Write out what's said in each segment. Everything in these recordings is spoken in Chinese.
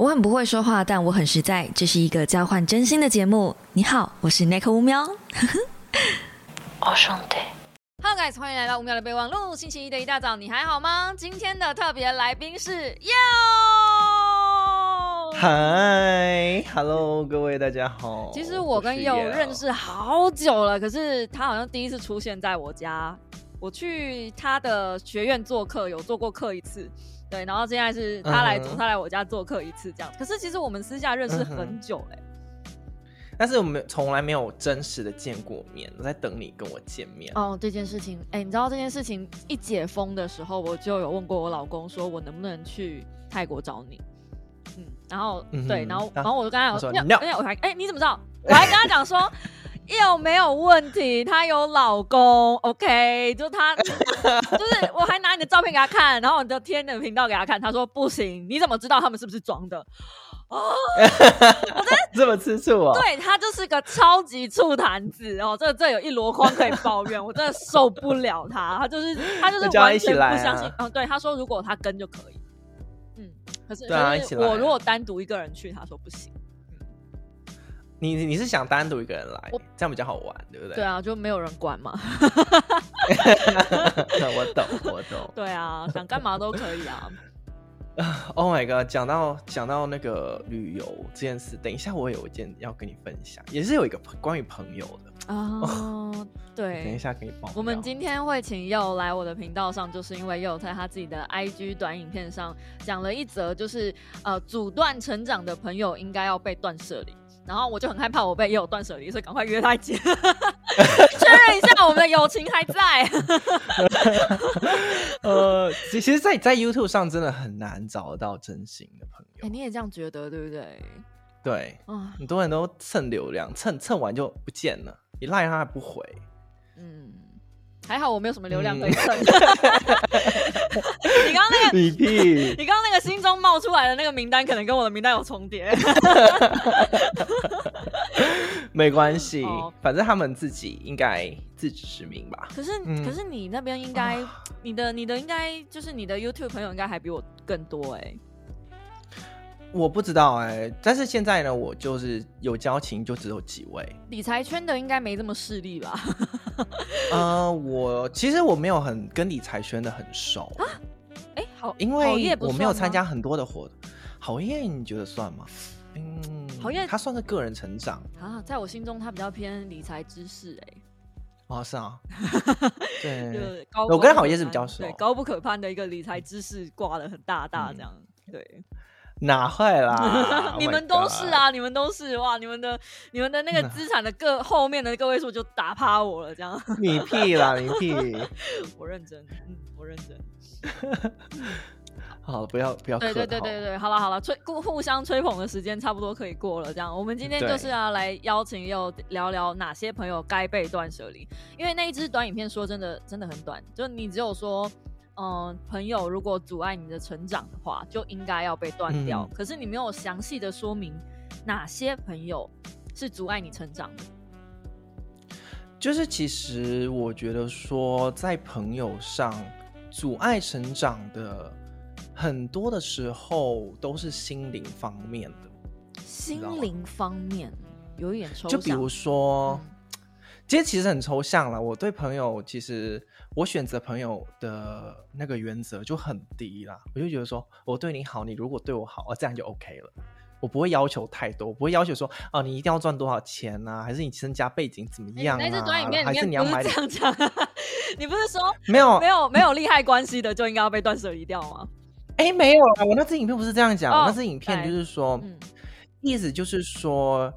我很不会说话，但我很实在。这是一个交换真心的节目。你好，我是 Nick 乌喵。哦，兄弟。Hello guys，欢迎来到五秒的备忘录。星期一的一大早，你还好吗？今天的特别来宾是哟。嗨，Hello，各位大家好。其实我跟 Yo 认识好久了，可是他好像第一次出现在我家。我去他的学院做客，有做过客一次。对，然后现在是他来，他来我家做客一次这样。可是其实我们私下认识很久嘞，但是我们从来没有真实的见过面。我在等你跟我见面。哦，这件事情，哎，你知道这件事情一解封的时候，我就有问过我老公，说我能不能去泰国找你？嗯，然后对，然后然后我就跟他说，哎，我还哎，你怎么知道？我还跟他讲说。有没有问题？她有老公，OK，就她，就是我还拿你的照片给她看，然后你的天的频道给她看，她说不行，你怎么知道他们是不是装的？哦，我真的 这么吃醋啊？对他就是个超级醋坛子哦，这这有一箩筐可以抱怨，我真的受不了他，他就是他就是完全不相信。嗯，对，他说如果他跟就可以，嗯，可是我如果单独一个人去，他说不行。你你是想单独一个人来，这样比较好玩，对不对？对啊，就没有人管嘛。我懂，我懂。对啊，想干嘛都可以啊。Oh my god！讲到讲到那个旅游这件事，等一下我有一件要跟你分享，也是有一个关于朋友的哦。对，等一下可以帮。我们今天会请佑来我的频道上，就是因为佑在他自己的 IG 短影片上讲了一则，就是呃，阻断成长的朋友应该要被断舍离。然后我就很害怕我被也有断舍离，所以赶快约他见，确认一下我们的友情还在。呃，其实，在在 YouTube 上真的很难找到真心的朋友。哎，你也这样觉得对不对？对，很多人都蹭流量，蹭蹭完就不见了，你赖他还不回。嗯。还好我没有什么流量可以蹭。你刚刚那个，你屁！你刚刚那个心中冒出来的那个名单，可能跟我的名单有重叠。没关系，反正他们自己应该自知之明吧。可是，可是你那边应该，你的你的应该就是你的 YouTube 朋友应该还比我更多哎。我不知道哎，但是现在呢，我就是有交情，就只有几位。理财圈的应该没这么势利吧？呃，我其实我没有很跟理财圈的很熟啊。哎，好，因为我没有参加很多的活动。好业你觉得算吗？嗯，好业他算是个人成长啊，在我心中他比较偏理财知识哎。哦，是啊，对，高我跟好业是比较熟，对，高不可攀的一个理财知识挂的很大大这样，对。哪会啦？你们都是啊，你们都是哇！你们的你们的那个资产的个后面的个位数就打趴我了，这样。你屁啦，你屁！我认真，嗯，我认真。好，不要不要。对对对对对，好了好了，吹互互相吹捧的时间差不多可以过了，这样。我们今天就是要来邀请又聊聊哪些朋友该被断舍离，因为那一支短影片说真的真的很短，就你只有说。嗯，朋友如果阻碍你的成长的话，就应该要被断掉。可是你没有详细的说明哪些朋友是阻碍你成长的。就是其实我觉得说，在朋友上阻碍成长的很多的时候，都是心灵方面的。心灵方面有一点抽象，就比如说。其实其实很抽象了。我对朋友，其实我选择朋友的那个原则就很低啦。我就觉得说，我对你好，你如果对我好，哦，这样就 OK 了。我不会要求太多，我不会要求说，哦，你一定要赚多少钱啊，还是你身家背景怎么样啊？还是你要买这样讲？你不是说没有没有没有利害关系的就应该要被断舍离掉吗？哎，没有啊，我那支影片不是这样讲，那支影片就是说，意思就是说，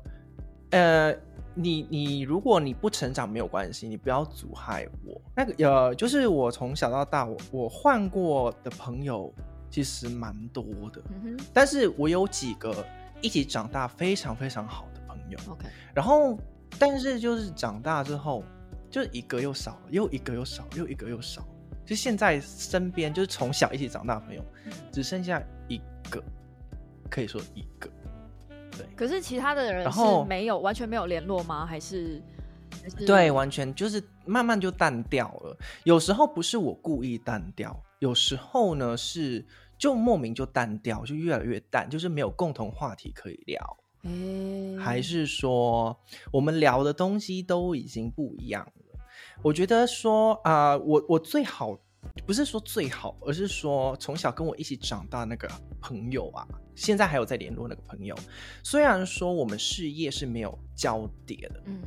呃。你你如果你不成长没有关系，你不要阻碍我。那个呃，就是我从小到大，我我换过的朋友其实蛮多的，嗯但是我有几个一起长大非常非常好的朋友。OK，然后但是就是长大之后，就一个又少了，又一个又少，又一个又少。就现在身边就是从小一起长大的朋友，只剩下一个，可以说一个。对，可是其他的人是没有完全没有联络吗？还是对，完全就是慢慢就淡掉了。有时候不是我故意淡掉，有时候呢是就莫名就淡掉，就越来越淡，就是没有共同话题可以聊。还是说我们聊的东西都已经不一样了？我觉得说啊，我我最好不是说最好，而是说从小跟我一起长大那个朋友啊，现在还有在联络那个朋友，虽然说我们事业是没有交叠的，嗯。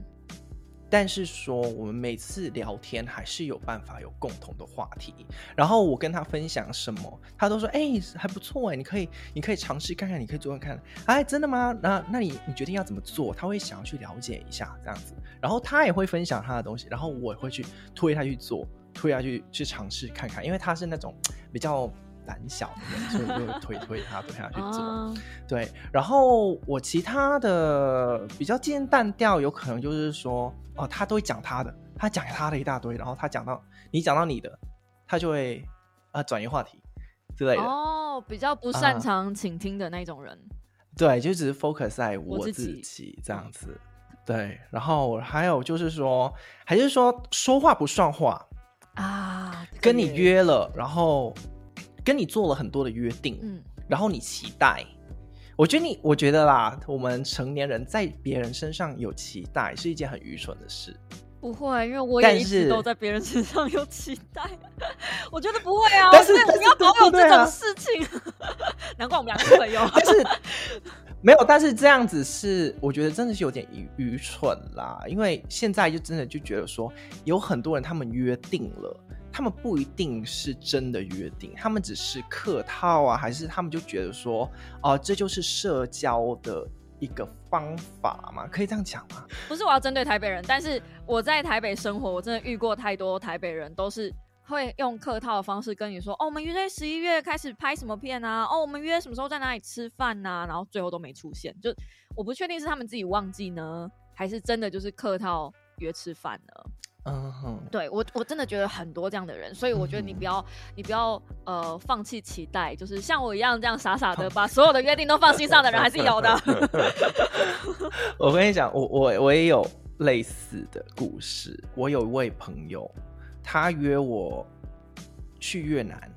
但是说，我们每次聊天还是有办法有共同的话题。然后我跟他分享什么，他都说：“哎，还不错哎，你可以，你可以尝试看看，你可以做看看。”哎，真的吗？那那你你决定要怎么做？他会想要去了解一下这样子。然后他也会分享他的东西，然后我也会去推他去做，推下去去尝试看看，因为他是那种比较。胆小的人，所以就推推他，推他去 做。对，然后我其他的比较渐淡调，有可能就是说，哦，他都会讲他的，他讲他的一大堆，然后他讲到你讲到你的，他就会啊转移话题之类的。哦，比较不擅长倾听的那种人。对，就只是 focus 在我自己这样子。对，然后还有就是说，还是说说话不算话啊，跟你约了，然后。跟你做了很多的约定，嗯，然后你期待，我觉得你，我觉得啦，我们成年人在别人身上有期待是一件很愚蠢的事。不会，因为我也一直都在别人身上有期待。我觉得不会啊，但是你要保有这种事情，难怪我们两个朋友。但是没有，但是这样子是，我觉得真的是有点愚愚蠢啦。因为现在就真的就觉得说，有很多人他们约定了。他们不一定是真的约定，他们只是客套啊，还是他们就觉得说，哦，这就是社交的一个方法嘛？可以这样讲吗？不是，我要针对台北人，但是我在台北生活，我真的遇过太多台北人，都是会用客套的方式跟你说，哦，我们约在十一月开始拍什么片啊？哦，我们约什么时候在哪里吃饭呐？然后最后都没出现，就我不确定是他们自己忘记呢，还是真的就是客套约吃饭呢？嗯哼，对我我真的觉得很多这样的人，所以我觉得你不要你不要呃放弃期待，就是像我一样这样傻傻的把所有的约定都放心上的人还是有的。我跟你讲，我我我也有类似的故事。我有一位朋友，他约我去越南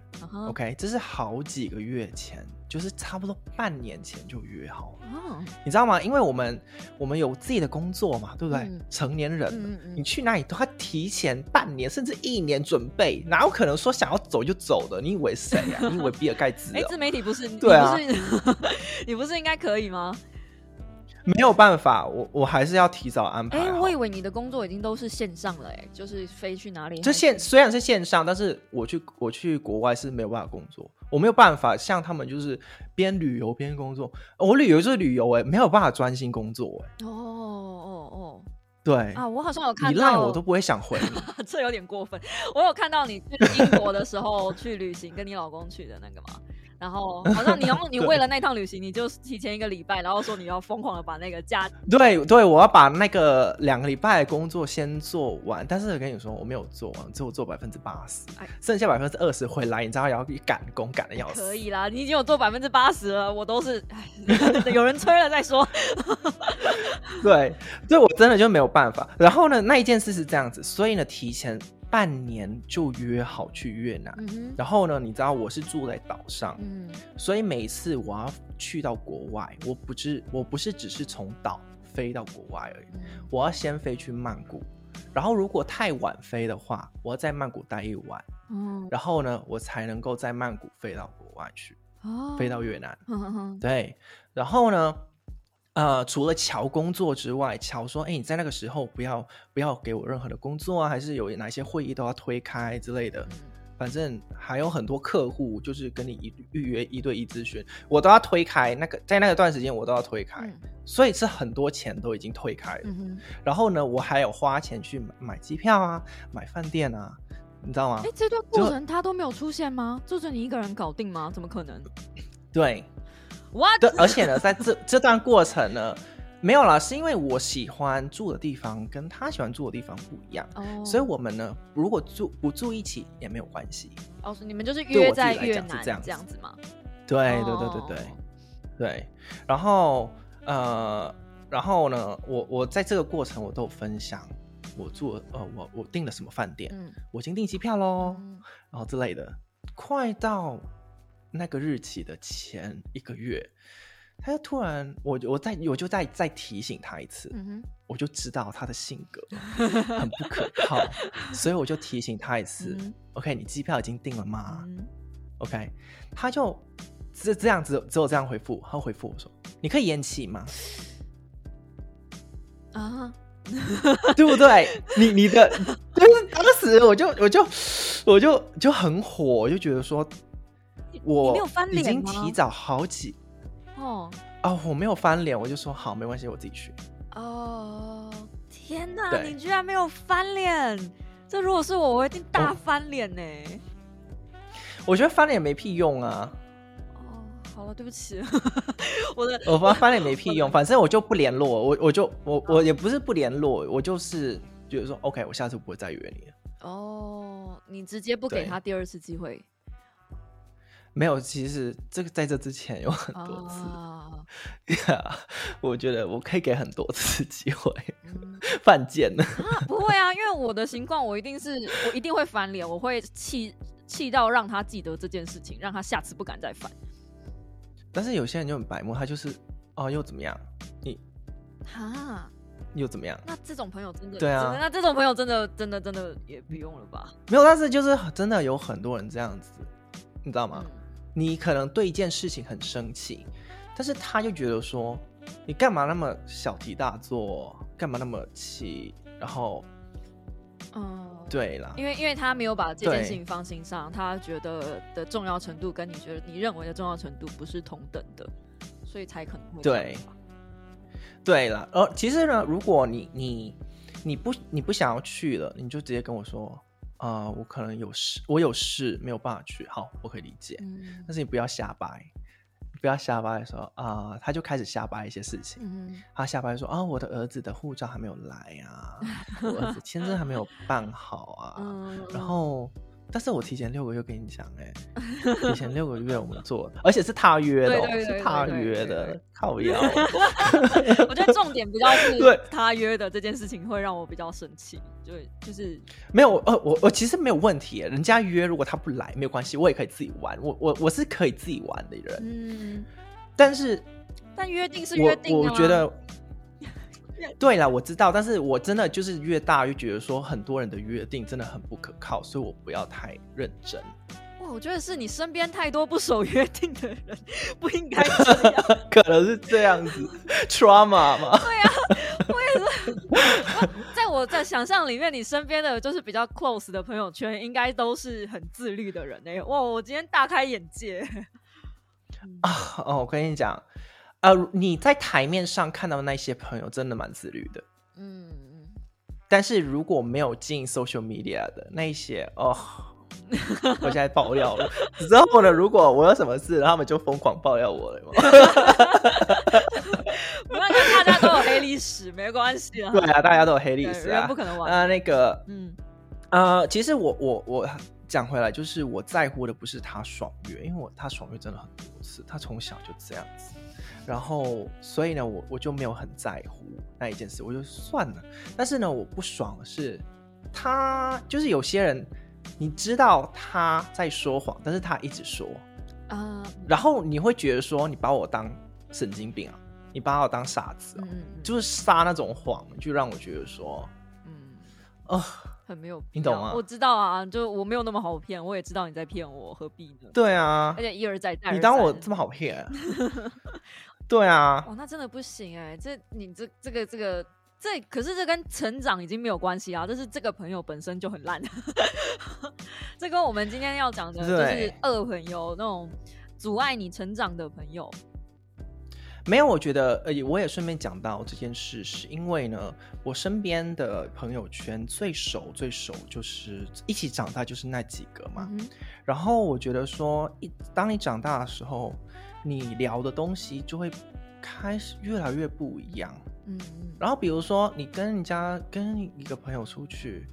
，OK，这是好几个月前。就是差不多半年前就约好了，你知道吗？因为我们我们有自己的工作嘛，对不对？成年人，你去哪里都要提前半年甚至一年准备，哪有可能说想要走就走的？你以为谁啊？你以为比尔盖茨？哎，自媒体不是？对啊，你不是应该可以吗？没有办法，我我还是要提早安排。哎，我以为你的工作已经都是线上了，哎，就是飞去哪里？就线虽然是线上，但是我去我去国外是没有办法工作，我没有办法像他们就是边旅游边工作。我旅游就是旅游，哎，没有办法专心工作，哎。哦哦哦，对啊，我好像有看到，我都不会想回，这有点过分。我有看到你去英国的时候去旅行，跟你老公去的那个吗？然后好像你用 你为了那趟旅行，你就提前一个礼拜，然后说你要疯狂的把那个假。对对，我要把那个两个礼拜的工作先做完。但是我跟你说，我没有做完，只有做百分之八十，剩下百分之二十回来，你知道要赶工赶的要死。可以啦，你已经有做百分之八十了，我都是 有人催了再说。对，这我真的就没有办法。然后呢，那一件事是这样子，所以呢，提前。半年就约好去越南，然后呢，你知道我是住在岛上，所以每次我要去到国外，我不是我不是只是从岛飞到国外而已，我要先飞去曼谷，然后如果太晚飞的话，我要在曼谷待一晚，然后呢，我才能够在曼谷飞到国外去，哦。飞到越南，对，然后呢？呃，除了乔工作之外，乔说：“哎，你在那个时候不要不要给我任何的工作啊，还是有哪些会议都要推开之类的。反正还有很多客户就是跟你一预约一对一咨询，我都要推开。那个在那个段时间我都要推开，所以是很多钱都已经退开了。然后呢，我还有花钱去买机票啊，买饭店啊，你知道吗？哎，这段过程他都没有出现吗？就是你一个人搞定吗？怎么可能？对。”对，而且呢，在这这段过程呢，没有啦，是因为我喜欢住的地方跟他喜欢住的地方不一样，所以我们呢，如果住不住一起也没有关系。哦，你们就是约在越南这样子。吗？对对对对对对。然后呃，然后呢，我我在这个过程我都有分享，我住呃我我订了什么饭店，我已经订机票喽，然后之类的，快到那个日期的前一个月，他就突然，我我再我就再再提醒他一次，我就知道他的性格 很不可靠，所以我就提醒他一次。OK，你机票已经订了吗？OK，他就只这样子，只有这样回复。他回复我说：“你可以延期吗？”啊。对不对？你你的就是当时我就我就我就就很火，我就觉得说，我没有翻脸已经提早好几哦哦，我没有翻脸，我就说好，没关系，我自己去。哦，天哪，你居然没有翻脸！这如果是我，我一定大翻脸呢。我觉得翻脸没屁用啊。好了，对不起，我的我翻翻脸没屁用，反正我就不联络，我我就我我也不是不联络，我就是觉得说，OK，我下次不会再约你了。哦，你直接不给他第二次机会？没有，其实这个在这之前有很多次，呀，我觉得我可以给很多次机会，犯贱呢？不会啊，因为我的情况，我一定是我一定会翻脸，我会气气到让他记得这件事情，让他下次不敢再犯。但是有些人就很白目，他就是哦，又怎么样？你哈又怎么样？那这种朋友真的对啊？那这种朋友真的真的真的也不用了吧？没有，但是就是真的有很多人这样子，你知道吗？你可能对一件事情很生气，但是他又觉得说你干嘛那么小题大做，干嘛那么气？然后嗯。对了，因为因为他没有把这件事情放心上，他觉得的重要程度跟你觉得你认为的重要程度不是同等的，所以才可能会对。对了，呃，其实呢，如果你你你不你不想要去了，你就直接跟我说啊，我可能有事，我有事没有办法去，好，我可以理解，但是你不要瞎掰。不要瞎掰的时候啊，他就开始瞎掰一些事情。他瞎掰说啊，我的儿子的护照还没有来啊，我儿子签证还没有办好啊，然后。但是我提前六个月跟你讲，哎，提前六个月我们做，而且是他约的，是他约的，靠腰。我觉得重点比较是 他约的这件事情会让我比较生气，就就是没有，呃，我我其实没有问题，人家约如果他不来没有关系，我也可以自己玩，我我我是可以自己玩的人，嗯，但是但约定是约定，我觉得。对了，我知道，但是我真的就是越大越觉得说很多人的约定真的很不可靠，所以我不要太认真。哇，我觉得是你身边太多不守约定的人，不应该这样。可能是这样子，trauma 吗？对呀，我也是。在我在想象里面，你身边的就是比较 close 的朋友圈，应该都是很自律的人哎。哇，我今天大开眼界啊！哦，我跟你讲。呃，你在台面上看到那些朋友，真的蛮自律的。嗯嗯。但是如果没有进 social media 的那一些，哦，我现在爆料了。之后呢，如果我有什么事，他们就疯狂爆料我了嘛。不然大家都有黑历史，没关系啊。对啊，大家都有黑历史啊，不可能玩。呃，那个，嗯，呃，其实我我我讲回来，就是我在乎的不是他爽约，因为我他爽约真的很多次，他从小就这样子。然后，所以呢，我我就没有很在乎那一件事，我就算了。但是呢，我不爽的是，他就是有些人，你知道他在说谎，但是他一直说啊，然后你会觉得说，你把我当神经病啊，你把我当傻子，嗯，就是撒那种谎，就让我觉得说，嗯，哦。很没有，你懂吗？我知道啊，就我没有那么好骗，我也知道你在骗我，何必呢？对啊，而且一而再，再你当我这么好骗？对啊，哦，那真的不行哎，这你这这个这个这，可是这跟成长已经没有关系啊，这是这个朋友本身就很烂，这跟我们今天要讲的就是恶朋友那种阻碍你成长的朋友。没有，我觉得，呃，我也顺便讲到这件事，是因为呢，我身边的朋友圈最熟最熟就是一起长大就是那几个嘛。然后我觉得说，一当你长大的时候，你聊的东西就会开始越来越不一样。嗯。然后比如说，你跟人家跟一个朋友出去，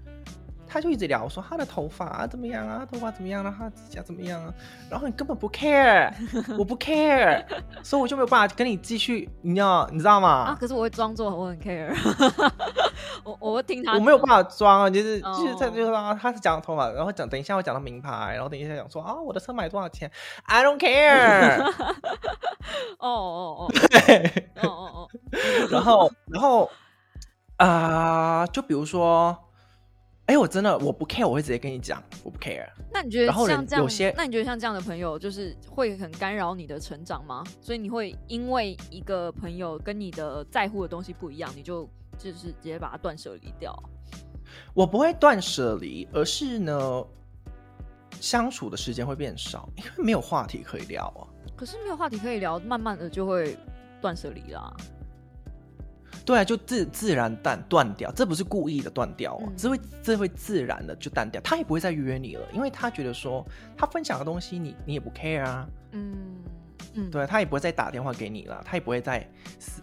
他就一直聊说他的头发怎么样啊，头发怎么样啊，他指甲怎么样啊，然后你根本不 care，我不 care，所以我就没有办法跟你继续，你知道你知道吗？啊，可是我会装作我很 care，我我会听他，我没有办法装啊，就是就是在就是说他是讲头发，然后讲等一下我讲到名牌，然后等一下讲说啊我的车买多少钱，I don't care，哦哦哦，对，哦哦哦，然后然后啊，就比如说。哎，我真的我不 care，我会直接跟你讲，我不 care。那你觉得像这样，有些那你觉得像这样的朋友，就是会很干扰你的成长吗？所以你会因为一个朋友跟你的在乎的东西不一样，你就就是直接把它断舍离掉？我不会断舍离，而是呢，相处的时间会变少，因为没有话题可以聊啊。可是没有话题可以聊，慢慢的就会断舍离啦。对啊，就自自然断断掉，这不是故意的断掉哦，这会这会自然的就断掉，他也不会再约你了，因为他觉得说他分享的东西你你也不 care 啊，嗯嗯，对他也不会再打电话给你了，他也不会再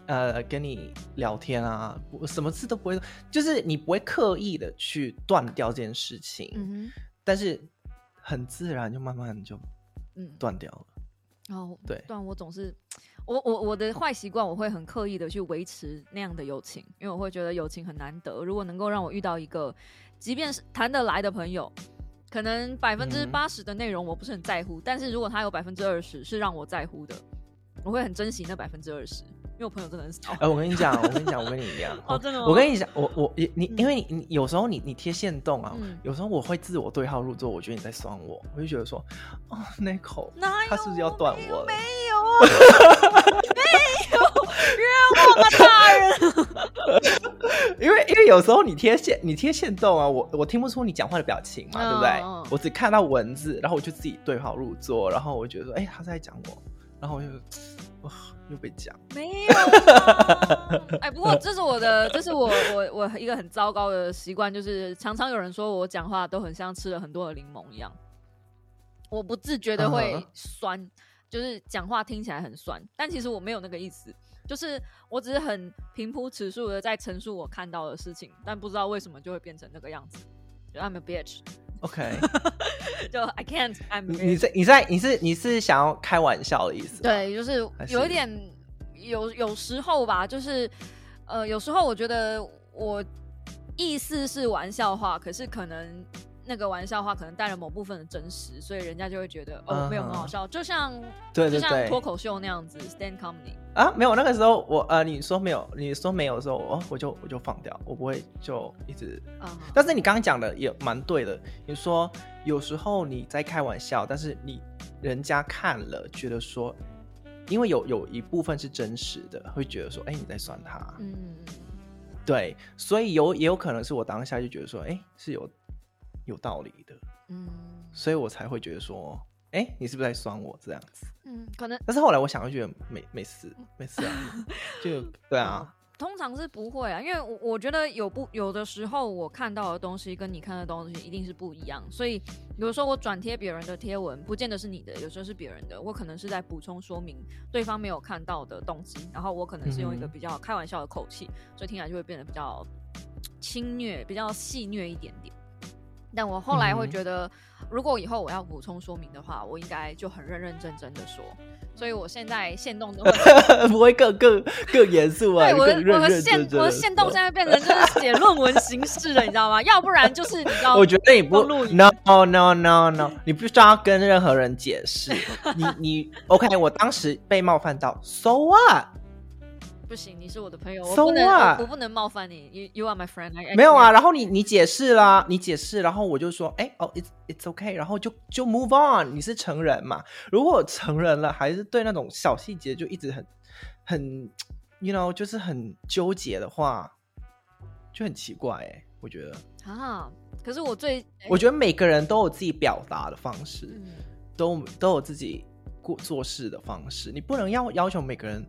呃跟你聊天啊，什么事都不会，就是你不会刻意的去断掉这件事情，嗯但是很自然就慢慢就嗯。断掉了，哦对，断我总是。我我我的坏习惯，我会很刻意的去维持那样的友情，因为我会觉得友情很难得。如果能够让我遇到一个，即便是谈得来的朋友，可能百分之八十的内容我不是很在乎，但是如果他有百分之二十是让我在乎的，我会很珍惜那百分之二十。因为我朋友真的很少。哎，我跟你讲，我跟你讲，我跟你一样。哦，真的。我跟你讲，我我你因为你你有时候你你贴线动啊，有时候我会自我对号入座，我觉得你在酸我，我就觉得说，哦，那口他是不是要断我？没有啊，没有，冤枉啊，大人。因为因为有时候你贴线你贴线动啊，我我听不出你讲话的表情嘛，对不对？我只看到文字，然后我就自己对号入座，然后我觉得说，哎，他在讲我，然后我就哇。又被讲。没有，哎，不过这是我的，这是我我我一个很糟糕的习惯，就是常常有人说我讲话都很像吃了很多的柠檬一样，我不自觉的会酸，就是讲话听起来很酸，但其实我没有那个意思，就是我只是很平铺直述的在陈述我看到的事情，但不知道为什么就会变成那个样子，I'm a bitch。OK，就 I can't I'm。你在你在你是你是想要开玩笑的意思？对，就是有一点有有时候吧，就是呃，有时候我觉得我意思是玩笑话，可是可能。那个玩笑话可能带了某部分的真实，所以人家就会觉得哦，没有很好笑，就像对就像脱口秀那样子，stand comedy 啊，没有那个时候我呃，你说没有，你说没有的时候，哦我就我就放掉，我不会就一直啊。但是你刚刚讲的也蛮对的，你说有时候你在开玩笑，但是你人家看了觉得说，因为有有一部分是真实的，会觉得说，哎，你在酸他，嗯，对，所以有也有可能是我当下就觉得说，哎，是有。有道理的，嗯，所以我才会觉得说，哎，你是不是在酸我这样子？嗯，可能。但是后来我想，就觉得没没事，没事 啊，就 对啊。通常是不会啊，因为我我觉得有不有的时候，我看到的东西跟你看的东西一定是不一样。所以有的时候我转贴别人的贴文，不见得是你的，有时候是别人的，我可能是在补充说明对方没有看到的东西，然后我可能是用一个比较开玩笑的口气，所以听起来就会变得比较轻虐，比较戏虐一点点。但我后来会觉得，如果以后我要补充说明的话，我应该就很认认真真的说。所以我现在限动都会 不会更更更严肃啊？对，我的我的线我的线动现在变成就是写论文形式了，你知道吗？要不然就是你知道，我觉得你不 no no no no，你不需要跟任何人解释。你你 OK，我当时被冒犯到，so what？不行，你是我的朋友，我不能，我不能冒犯你。You you are my friend。没有啊，然后你你解释啦，你解释，然后我就说，哎哦，it's it's okay，然后就就 move on。你是成人嘛？如果成人了，还是对那种小细节就一直很很，you know，就是很纠结的话，就很奇怪哎，我觉得啊。可是我最，我觉得每个人都有自己表达的方式，都都有自己过做事的方式，你不能要要求每个人。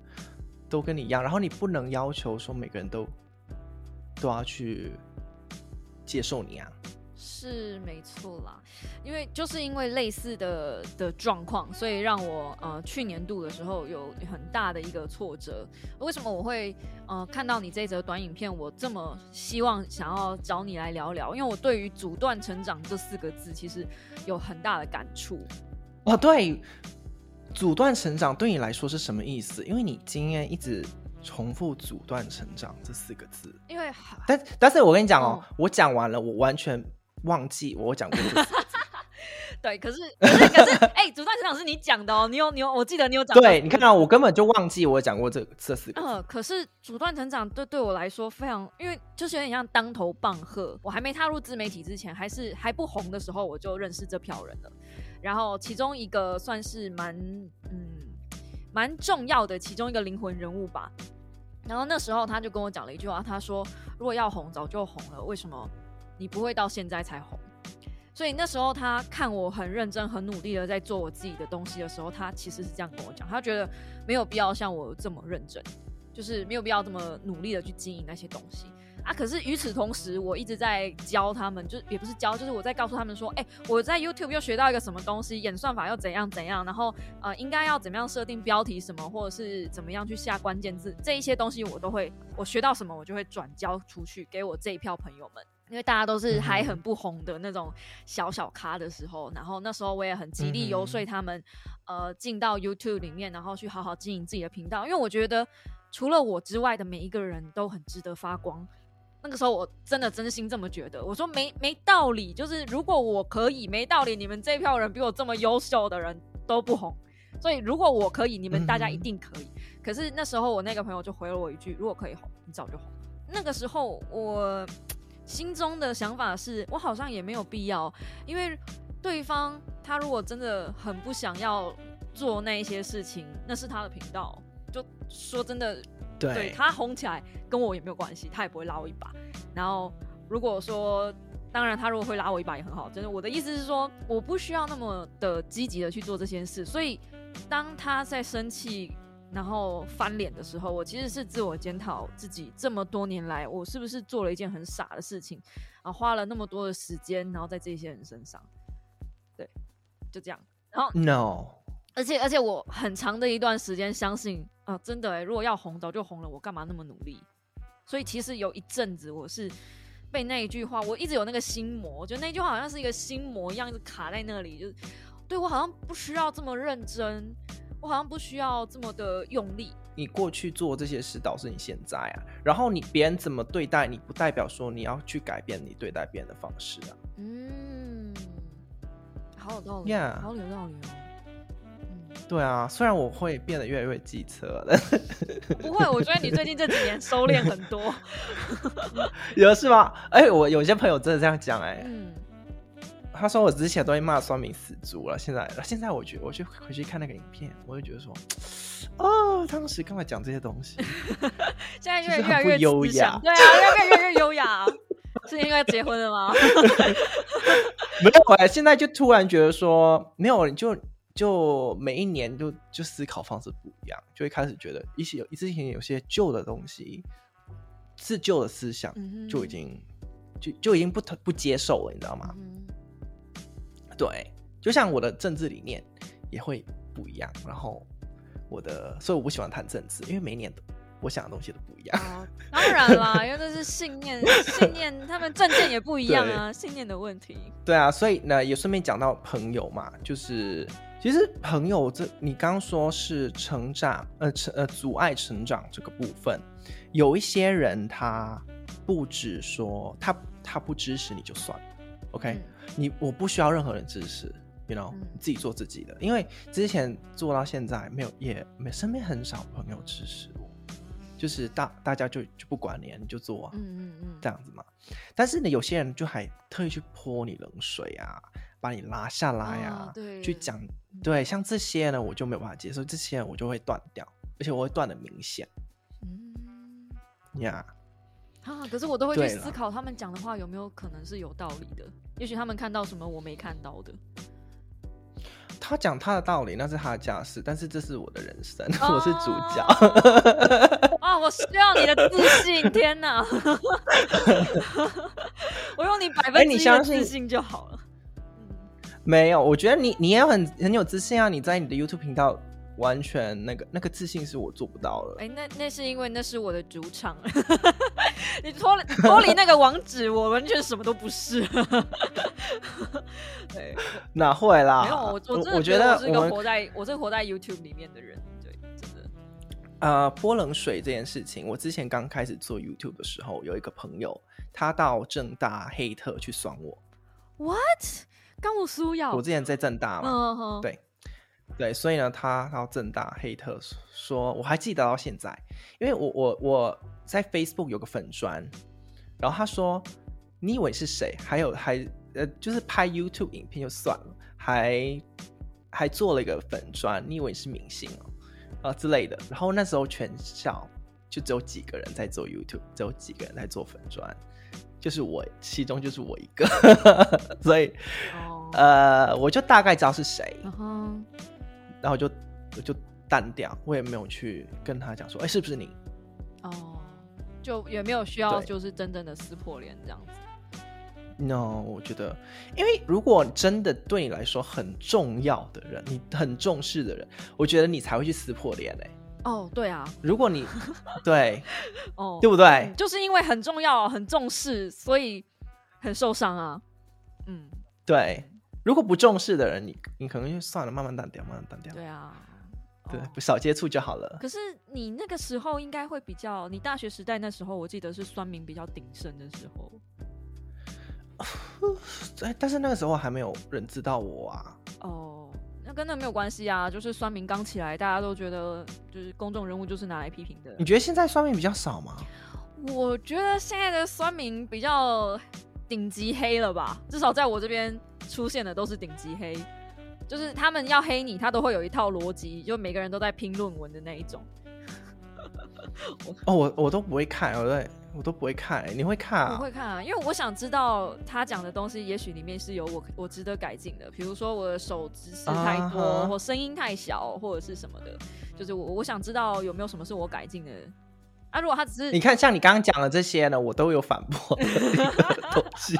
都跟你一样，然后你不能要求说每个人都都要去接受你啊。是没错啦，因为就是因为类似的的状况，所以让我呃去年度的时候有很大的一个挫折。为什么我会呃看到你这则短影片，我这么希望想要找你来聊聊？因为我对于“阻断成长”这四个字其实有很大的感触。哦，对，“阻断成长”对你来说是什么意思？因为你今天一直。重复阻断成长这四个字，因为但但是我跟你讲哦，我讲完了，我完全忘记我讲过。对，可是可是可是，哎，阻断成长是你讲的哦，你有你有，我记得你有讲。对，你看到我根本就忘记我讲过这这四个。嗯，可是阻断成长对对我来说非常，因为就是有点像当头棒喝。我还没踏入自媒体之前，还是还不红的时候，我就认识这票人了。然后其中一个算是蛮嗯蛮重要的其中一个灵魂人物吧。然后那时候他就跟我讲了一句话，他说：“如果要红，早就红了，为什么你不会到现在才红？”所以那时候他看我很认真、很努力的在做我自己的东西的时候，他其实是这样跟我讲，他觉得没有必要像我这么认真，就是没有必要这么努力的去经营那些东西。啊！可是与此同时，我一直在教他们，就也不是教，就是我在告诉他们说，哎，我在 YouTube 又学到一个什么东西，演算法又怎样怎样，然后呃，应该要怎么样设定标题什么，或者是怎么样去下关键字，这一些东西我都会，我学到什么我就会转交出去给我这一票朋友们，因为大家都是还很不红的那种小小咖的时候，然后那时候我也很极力游说他们，呃，进到 YouTube 里面，然后去好好经营自己的频道，因为我觉得除了我之外的每一个人都很值得发光。那个时候我真的真心这么觉得，我说没没道理，就是如果我可以，没道理，你们这票人比我这么优秀的人都不红，所以如果我可以，你们大家一定可以。可是那时候我那个朋友就回了我一句：如果可以红，你早就红。那个时候我心中的想法是我好像也没有必要，因为对方他如果真的很不想要做那一些事情，那是他的频道。就说真的。对他红起来跟我也没有关系，他也不会拉我一把。然后如果说，当然他如果会拉我一把也很好。真的，我的意思是说，我不需要那么的积极的去做这件事。所以当他在生气然后翻脸的时候，我其实是自我检讨自己这么多年来，我是不是做了一件很傻的事情啊？花了那么多的时间，然后在这些人身上，对，就这样。然后 no。而且而且我很长的一段时间相信啊，真的哎，如果要红早就红了，我干嘛那么努力？所以其实有一阵子我是被那一句话，我一直有那个心魔，我觉得那句话好像是一个心魔一样，一直卡在那里，就是对我好像不需要这么认真，我好像不需要这么的用力。你过去做这些事导致你现在啊，然后你别人怎么对待你，不代表说你要去改变你对待别人的方式啊。嗯，好有道理，好有道理哦。对啊，虽然我会变得越来越机车了，不会，我觉得你最近这几年收敛很多，有是吗？哎，我有些朋友真的这样讲，哎，嗯，他说我之前都会骂酸民死猪了，现在现在我觉得我去回去看那个影片，我就觉得说，哦，当时干嘛讲这些东西？现在越越来越优雅，对啊，越来越越优雅，是因为结婚了吗？没有哎，现在就突然觉得说，没有就。就每一年就就思考方式不一样，就会开始觉得一些有之前有些旧的东西是旧的思想，就已经就就已经不不接受了，你知道吗？对，就像我的政治理念也会不一样，然后我的所以我不喜欢谈政治，因为每一年我想的东西都不一样。当然啦，因为这是信念，信念他们政见也不一样啊，信念的问题。对啊，所以呢也顺便讲到朋友嘛，就是。其实朋友，这你刚说是成长，呃，成呃阻碍成长这个部分，有一些人他不止说他他不支持你就算了，OK，你我不需要任何人支持，you know，自己做自己的，因为之前做到现在没有也没身边很少朋友支持我，就是大大家就就不管你，你就做，嗯嗯嗯，这样子嘛。但是呢，有些人就还特意去泼你冷水啊。把你拉下来呀，对去讲对，像这些呢，我就没有办法接受，这些我就会断掉，而且我会断的明显。嗯，呀，啊，可是我都会去思考他们讲的话有没有可能是有道理的，也许他们看到什么我没看到的。他讲他的道理，那是他的家事，但是这是我的人生，我是主角。啊，我我需要你的自信，天哪！我用你百分之一的自信就好了。没有，我觉得你你也很很有自信啊！你在你的 YouTube 频道。完全那个那个自信是我做不到了。哎，那那是因为那是我的主场，你脱脱离那个网址，我完全什么都不是。对，哪会啦？没有，我我我觉得我是个活在我是活在 YouTube 里面的人。对，真的。呃，泼冷水这件事情，我之前刚开始做 YouTube 的时候，有一个朋友，他到正大黑特去酸我。What？刚我输要？我之前在正大嘛，对。对，所以呢，他到正大黑特说，我还记得到现在，因为我我我在 Facebook 有个粉砖，然后他说，你以为是谁？还有还呃，就是拍 YouTube 影片就算了，还还做了一个粉砖，你以为是明星哦啊之类的。然后那时候全校就只有几个人在做 YouTube，只有几个人在做粉砖，就是我，其中就是我一个，所以呃，我就大概知道是谁。然后就就淡掉，我也没有去跟他讲说，哎，是不是你？哦，就也没有需要，就是真正的撕破脸这样子。No，我觉得，因为如果真的对你来说很重要的人，你很重视的人，我觉得你才会去撕破脸嘞。哦，对啊，如果你 对，哦，对不对？就是因为很重要、很重视，所以很受伤啊。嗯，对。如果不重视的人，你你可能就算了，慢慢淡掉，慢慢淡掉。对啊，对，不少接触就好了。可是你那个时候应该会比较，你大学时代那时候，我记得是酸民比较鼎盛的时候。哎，但是那个时候还没有人知道我啊。跟那没有关系啊，就是酸民刚起来，大家都觉得就是公众人物就是拿来批评的。你觉得现在酸民比较少吗？我觉得现在的酸民比较顶级黑了吧，至少在我这边。出现的都是顶级黑，就是他们要黑你，他都会有一套逻辑，就每个人都在拼论文的那一种。哦，我我都不会看，我对我都不会看，你会看啊？我会看啊，因为我想知道他讲的东西，也许里面是有我我值得改进的，比如说我的手姿势太多，或声音太小，或者是什么的，就是我我想知道有没有什么是我改进的。啊！如果他只是你看，像你刚刚讲的这些呢，我都有反驳的 东西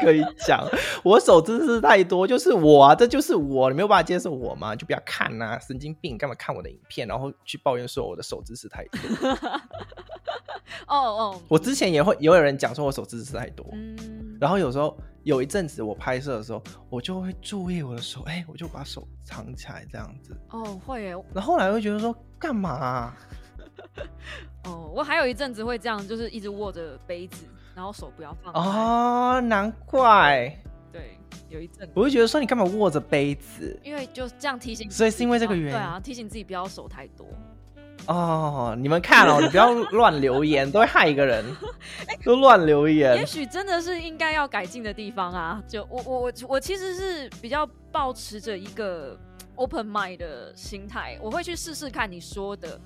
可以讲。我手姿势太多，就是我啊，这就是我，你没有办法接受我吗？就不要看呐，神经病！干嘛看我的影片，然后去抱怨说我的手姿势太多？哦哦，我之前也会也有人讲说我手姿势太多，嗯，然后有时候有一阵子我拍摄的时候，我就会注意我的手，哎，我就把手藏起来这样子。哦，会耶。然后后来会觉得说，干嘛？哦，我还有一阵子会这样，就是一直握着杯子，然后手不要放。哦，难怪。对，有一阵我就觉得说你干嘛握着杯子？因为就这样提醒，所以是因为这个原因。对啊，提醒自己不要手太多。哦，你们看哦，你不要乱留言，都会害一个人。都乱留言，也许真的是应该要改进的地方啊。就我我我我其实是比较保持着一个 open mind 的心态，我会去试试看你说的。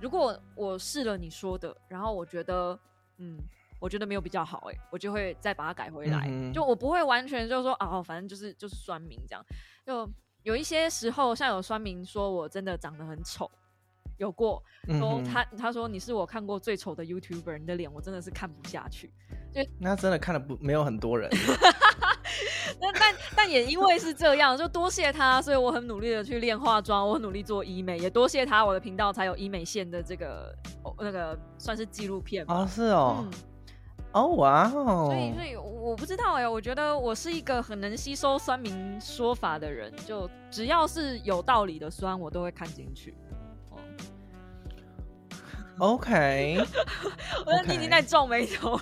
如果我试了你说的，然后我觉得，嗯，我觉得没有比较好，哎，我就会再把它改回来。就我不会完全就说啊，反正就是就是酸民这样。就有一些时候，像有酸民说我真的长得很丑，有过说他他说你是我看过最丑的 YouTuber，你的脸我真的是看不下去。就那真的看了不没有很多人。那但但也因为是这样，就多谢他，所以我很努力的去练化妆，我很努力做医美，也多谢他，我的频道才有医美线的这个那个算是纪录片哦，是哦，哦哇哦，所以所以我不知道哎，我觉得我是一个很能吸收酸民说法的人，就只要是有道理的酸，我都会看进去。OK，我觉得你已经在皱眉头。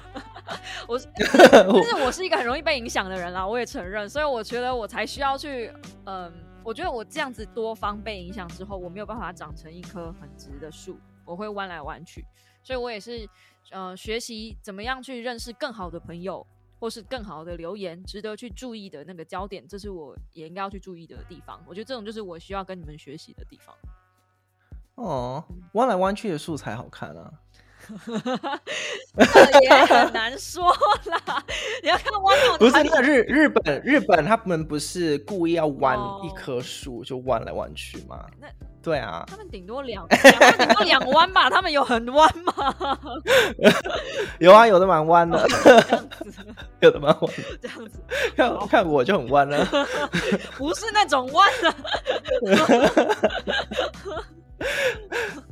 我，但是我是一个很容易被影响的人啦，我也承认，所以我觉得我才需要去，嗯，我觉得我这样子多方被影响之后，我没有办法长成一棵很直的树，我会弯来弯去，所以我也是，呃，学习怎么样去认识更好的朋友，或是更好的留言，值得去注意的那个焦点，这是我也应该要去注意的地方。我觉得这种就是我需要跟你们学习的地方。哦，弯来弯去的树才好看啊。也很难说啦，你要看弯到不是那日日本日本他们不是故意要弯一棵树就弯来弯去吗？那对啊，他们顶多两，他们顶多两弯吧？他们有很弯吗？有啊，有的蛮弯的，有的蛮弯，这样子，看看我就很弯了，不是那种弯的。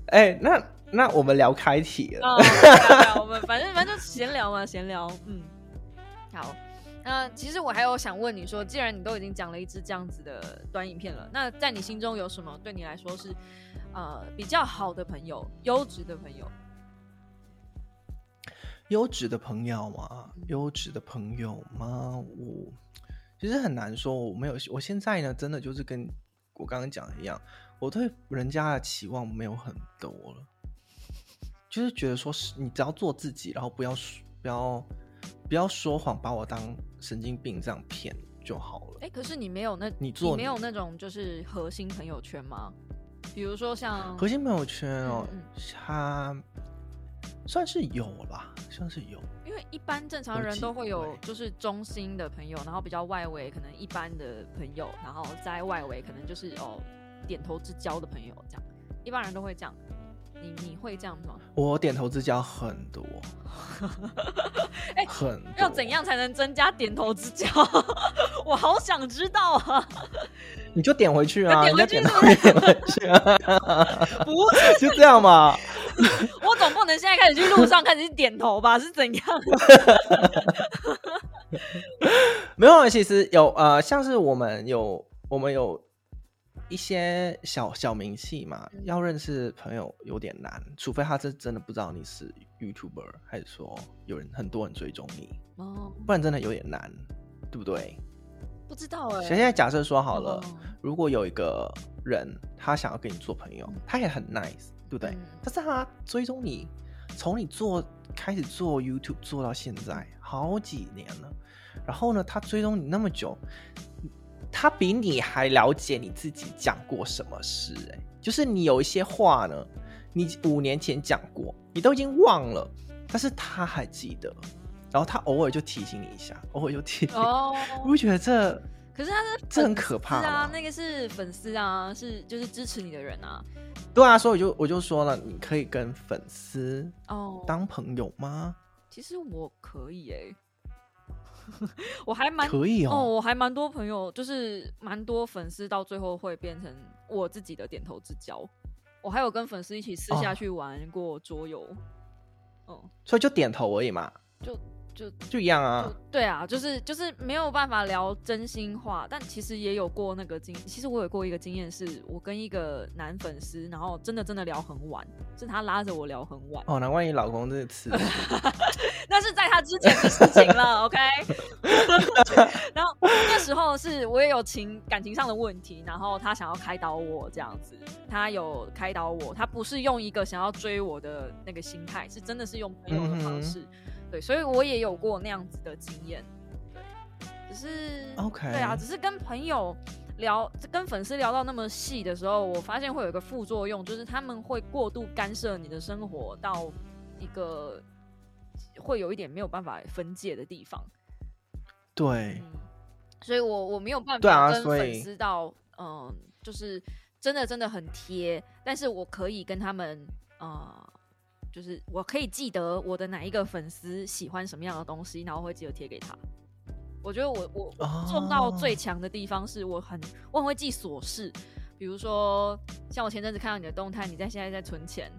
哎，那那我们聊开题了，我们反正反正就闲聊嘛，闲聊，嗯，好。那其实我还有想问你说，既然你都已经讲了一支这样子的短影片了，那在你心中有什么对你来说是呃比较好的朋友、优质的朋友？优质的朋友吗？优质的朋友吗？我其实很难说，我没有。我现在呢，真的就是跟我刚刚讲的一样，我对人家的期望没有很多了，就是觉得说是你只要做自己，然后不要不要。不要说谎，把我当神经病这样骗就好了。哎，可是你没有那，你做没有那种就是核心朋友圈吗？比如说像核心朋友圈哦，他算是有吧，算是有。因为一般正常人都会有就是中心的朋友，然后比较外围可能一般的朋友，然后在外围可能就是哦点头之交的朋友这样，一般人都会这样。你你会这样吗？我点头之交很多，哎，很要怎样才能增加点头之交？我好想知道啊！你就点回去啊，点回去，点回去啊！不是就这样嘛？我总不能现在开始去路上开始点头吧？是怎样？没有，其实有呃，像是我们有我们有。一些小小名气嘛，要认识朋友有点难，除非他是真的不知道你是 YouTuber，还是说有人很多人追踪你哦，不然真的有点难，对不对？不知道哎。现在假设说好了，如果有一个人他想要跟你做朋友，他也很 nice，对不对？但是他追踪你，从你做开始做 YouTube 做到现在好几年了，然后呢，他追踪你那么久。他比你还了解你自己讲过什么事，哎，就是你有一些话呢，你五年前讲过，你都已经忘了，但是他还记得，然后他偶尔就提醒你一下，偶尔就提醒，哦，我会觉得这，可是他是这很可怕啊，那个是粉丝啊，是就是支持你的人啊，对啊，所以我就我就说了，你可以跟粉丝哦。当朋友吗？其实我可以哎。我还蛮可以哦，我还蛮多朋友，就是蛮多粉丝，到最后会变成我自己的点头之交。我还有跟粉丝一起私下去玩过桌游，哦，所以就点头而已嘛，就。就就一样啊，对啊，就是就是没有办法聊真心话，但其实也有过那个经，其实我有过一个经验，是我跟一个男粉丝，然后真的真的聊很晚，是他拉着我聊很晚。哦，难怪你老公这次，那是在他之前的事情了，OK。然后那时候是我也有情感情上的问题，然后他想要开导我这样子，他有开导我，他不是用一个想要追我的那个心态，是真的是用朋友的方式。对，所以我也有过那样子的经验，对，只是 OK，对啊，只是跟朋友聊，跟粉丝聊到那么细的时候，我发现会有一个副作用，就是他们会过度干涉你的生活到一个会有一点没有办法分界的地方。对，所以我我没有办法跟粉丝到，嗯，就是真的真的很贴，但是我可以跟他们，呃。就是我可以记得我的哪一个粉丝喜欢什么样的东西，然后会记得贴给他。我觉得我我做到最强的地方是我很我很会记琐事，比如说像我前阵子看到你的动态，你在现在在存钱，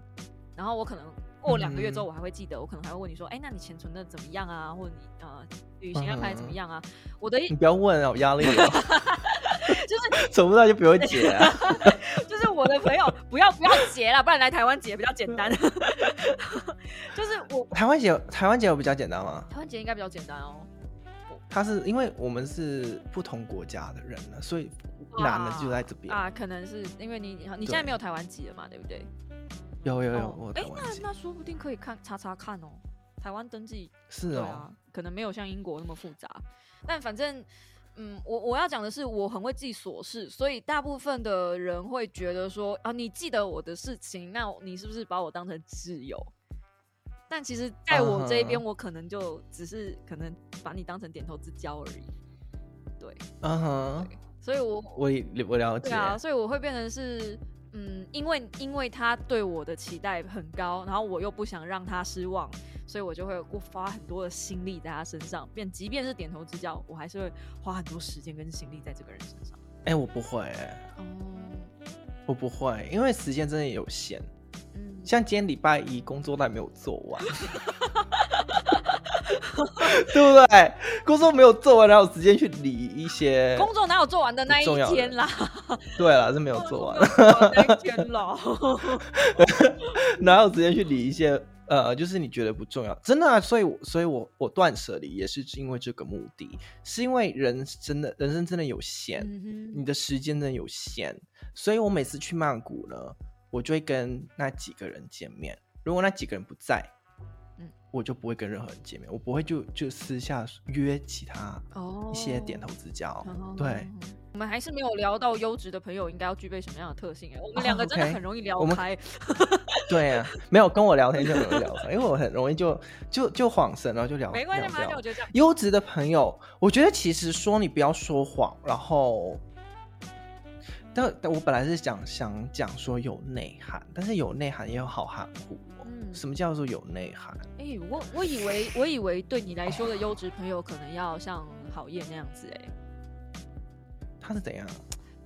然后我可能过两个月之后我还会记得，我可能还会问你说，哎，那你钱存的怎么样啊？或者你呃旅行安排怎么样啊？我的你不要问啊，我压力 就是走不到就不用结啊。就是我的朋友不要不要结了，不然来台湾结比较简单。就是我 台湾结台湾结有比较简单吗？台湾结应该比较简单哦。他是因为我们是不同国家的人了，所以难的就在这边啊。可能是因为你你现在没有台湾籍了嘛，对不对？有有有我，哎，那那说不定可以看查查看哦。台湾登记是哦，可能没有像英国那么复杂，但反正。嗯，我我要讲的是，我很会记琐事，所以大部分的人会觉得说，啊，你记得我的事情，那你是不是把我当成挚友？但其实，在我这一边，我可能就只是可能把你当成点头之交而已。对，嗯哼，所以我我我了解，对啊，所以我会变成是，嗯，因为因为他对我的期待很高，然后我又不想让他失望，所以我就会花很多的心力在他身上。便即便是点头之交，我还是会花很多时间跟心力在这个人身上。哎，我不会，哦，我不会，因为时间真的有限。嗯，像今天礼拜一工作还没有做完。对不对？工作没有做完，哪有时间去理一些？工作哪有做完的那一天啦？对了，是没有做完那一天了。哪有时间去理一些？呃，就是你觉得不重要，真的。所以，所以我我断舍离也是因为这个目的，是因为人真的人生真的有限，你的时间真的有限，所以我每次去曼谷呢，我就会跟那几个人见面。如果那几个人不在。我就不会跟任何人见面，我不会就就私下约其他一些点头之交。对，我们还是没有聊到优质的朋友应该要具备什么样的特性哎，我们两个真的很容易聊开。对啊，没有跟我聊天就很容易聊开，因为我很容易就就就晃神，然后就聊。没关系，没关系，我觉得这样。优质的朋友，我觉得其实说你不要说谎，然后，但但我本来是想想讲说有内涵，但是有内涵也有好含糊。什么叫做有内涵？哎，我我以为我以为对你来说的优质朋友可能要像郝烨那样子哎，他是怎样？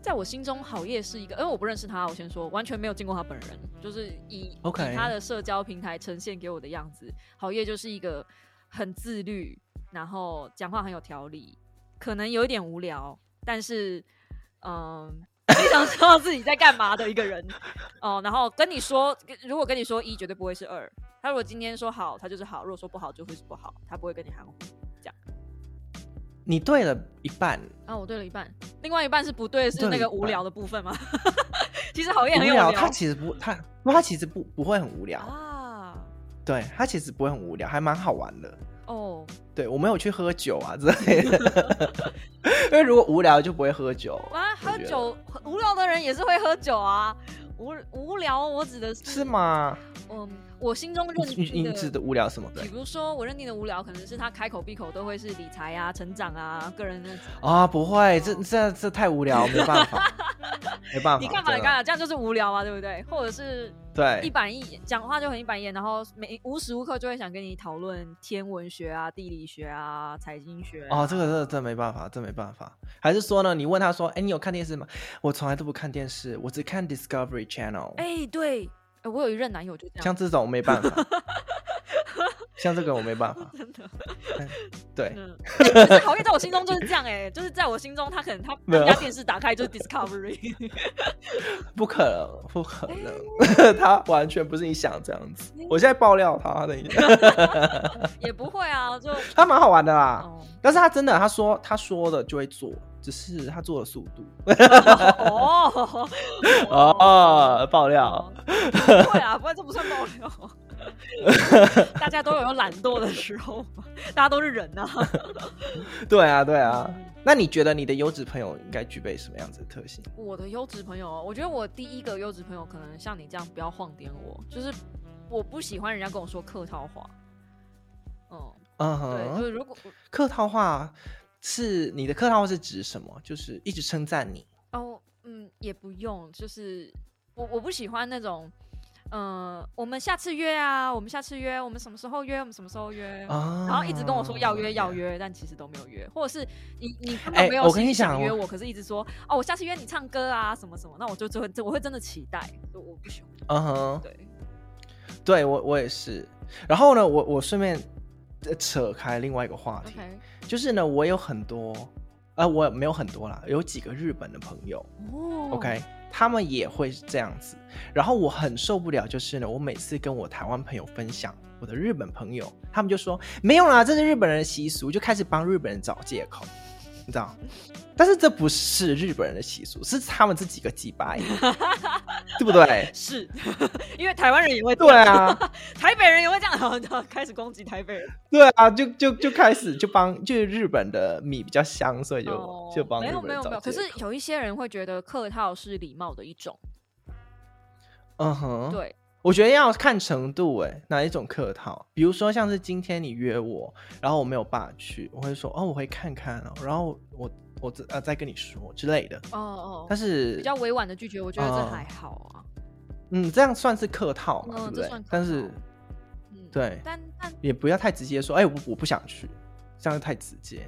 在我心中，郝烨是一个，因为我不认识他，我先说，完全没有见过他本人，就是以以他的社交平台呈现给我的样子，郝烨就是一个很自律，然后讲话很有条理，可能有一点无聊，但是嗯。非常知道自己在干嘛的一个人哦，然后跟你说，如果跟你说一，绝对不会是二。他如果今天说好，他就是好；如果说不好，就会是不好。他不会跟你含糊这样。你对了一半啊，我对了一半，另外一半是不对，是那个无聊的部分吗？其实好厌很无聊，他其实不，他他其实不不会很无聊啊。对他其实不会很无聊，还蛮好玩的。哦，对我没有去喝酒啊之类的，因为如果无聊就不会喝酒啊。喝酒无聊的人也是会喝酒啊。无无聊，我指的是是吗？嗯，我心中认定的，无聊什么？比如说，我认定的无聊，可能是他开口闭口都会是理财啊、成长啊、个人的啊，不会，这这这太无聊，没办法，没办法。你干嘛？你干嘛？这样就是无聊啊，对不对？或者是。对，一板一眼，讲话就很一板一眼，然后每无时无刻就会想跟你讨论天文学啊、地理学啊、财经学。哦，这个这这没办法，这没办法。还是说呢？你问他说：“哎，你有看电视吗？”我从来都不看电视，我只看 Discovery Channel。哎，对，我有一任男友就这样。像这种没办法。像这个我没办法，真的。对，可是好在在我心中就是这样哎，就是在我心中，他可能他人家电视打开就是 Discovery，不可能，不可能，他完全不是你想这样子。我现在爆料他的，也不会啊，就他蛮好玩的啦。但是他真的，他说他说的就会做，只是他做的速度。哦哦，爆料，不会啊，不会，这不算爆料。大家都有懒惰的时候，大家都是人啊。对啊，对啊。那你觉得你的优质朋友应该具备什么样子的特性？我的优质朋友，我觉得我第一个优质朋友可能像你这样，不要晃点我，就是我不喜欢人家跟我说客套话。嗯嗯，对，就是如果客套话是你的客套话是指什么？就是一直称赞你？哦，嗯，也不用，就是我我不喜欢那种。嗯，我们下次约啊，我们下次约，我们什么时候约？我们什么时候约？然后一直跟我说要约要约，但其实都没有约，或者是你你根本没有心想约我，可是一直说哦，我下次约你唱歌啊，什么什么，那我就就会我会真的期待，我不喜欢。嗯哼，对，对我我也是。然后呢，我我顺便扯开另外一个话题，就是呢，我有很多，呃，我没有很多啦，有几个日本的朋友。哦，OK。他们也会这样子，然后我很受不了，就是呢，我每次跟我台湾朋友分享我的日本朋友，他们就说没有啦，这是日本人的习俗，就开始帮日本人找借口，你知道。但是这不是日本人的习俗，是他们这几个鸡巴，对不对？是 因为台湾人也会对啊，台北人也会这样，然后开始攻击台北人。对啊，就就就开始就帮，就日本的米比较香，所以就就帮。没有没有没有，可是有一些人会觉得客套是礼貌的一种。嗯哼，对，我觉得要看程度，哎，哪一种客套？比如说像是今天你约我，然后我没有办法去，我会说哦，我会看看哦，然后我。我再呃再跟你说之类的。哦哦，但是比较委婉的拒绝，我觉得这还好啊。嗯，这样算是客套嘛，对不对？但是，嗯对，但但也不要太直接说，哎，我我不想去，这样太直接。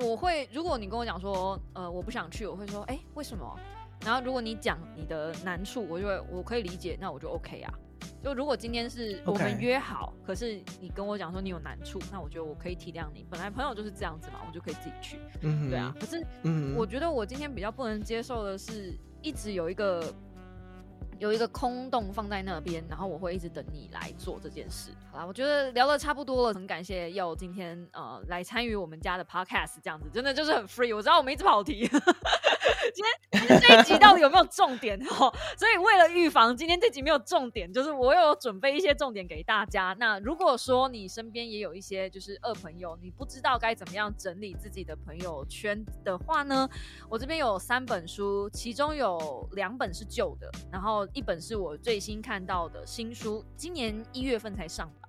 我会，如果你跟我讲说，呃，我不想去，我会说，哎，为什么？然后如果你讲你的难处，我就会我可以理解，那我就 OK 啊。就如果今天是我们约好，可是你跟我讲说你有难处，那我觉得我可以体谅你。本来朋友就是这样子嘛，我就可以自己去。嗯，对啊。可是，嗯，我觉得我今天比较不能接受的是，一直有一个。有一个空洞放在那边，然后我会一直等你来做这件事。好啦，我觉得聊的差不多了，很感谢佑今天呃来参与我们家的 podcast，这样子真的就是很 free。我知道我们一直跑题，今天今天这一集到底有没有重点哦？所以为了预防今天这集没有重点，就是我有准备一些重点给大家。那如果说你身边也有一些就是二朋友，你不知道该怎么样整理自己的朋友圈的话呢，我这边有三本书，其中有两本是旧的，然后。一本是我最新看到的新书，今年一月份才上吧，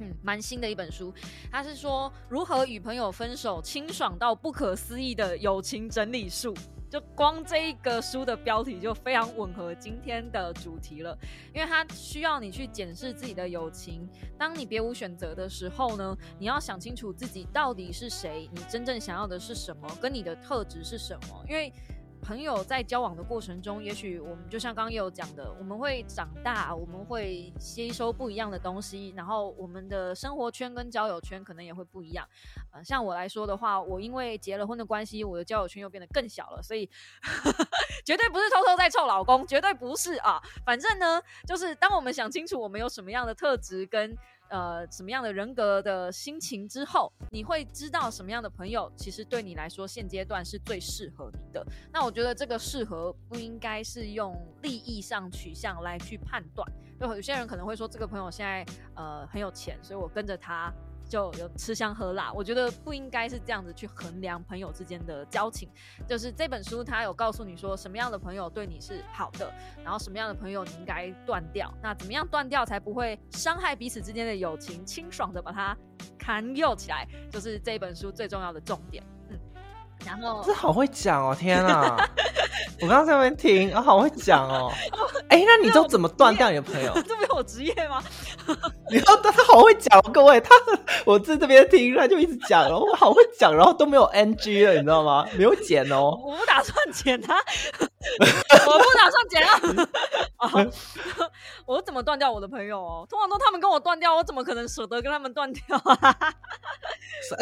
嗯，蛮新的一本书。它是说如何与朋友分手，清爽到不可思议的友情整理术。就光这一个书的标题就非常吻合今天的主题了，因为它需要你去检视自己的友情。当你别无选择的时候呢，你要想清楚自己到底是谁，你真正想要的是什么，跟你的特质是什么，因为。朋友在交往的过程中，也许我们就像刚刚也有讲的，我们会长大，我们会吸收不一样的东西，然后我们的生活圈跟交友圈可能也会不一样。呃，像我来说的话，我因为结了婚的关系，我的交友圈又变得更小了，所以 绝对不是偷偷在臭老公，绝对不是啊。反正呢，就是当我们想清楚我们有什么样的特质跟。呃，什么样的人格的心情之后，你会知道什么样的朋友其实对你来说现阶段是最适合你的。那我觉得这个适合不应该是用利益上取向来去判断。就有些人可能会说，这个朋友现在呃很有钱，所以我跟着他。就有吃香喝辣，我觉得不应该是这样子去衡量朋友之间的交情。就是这本书，它有告诉你说，什么样的朋友对你是好的，然后什么样的朋友你应该断掉。那怎么样断掉才不会伤害彼此之间的友情？清爽的把它砍右起来，就是这本书最重要的重点。嗯。然后这好会讲哦！天啊，我刚刚在那边听，啊，好会讲哦！哎，那你都怎么断掉你的朋友？这不是我职业吗？你说他他好会讲，各位，他我在这边听，他就一直讲，然后好会讲，然后都没有 NG 了，你知道吗？没有剪哦。我不打算剪他，我不打算剪啊！我怎么断掉我的朋友哦？通常都他们跟我断掉，我怎么可能舍得跟他们断掉啊？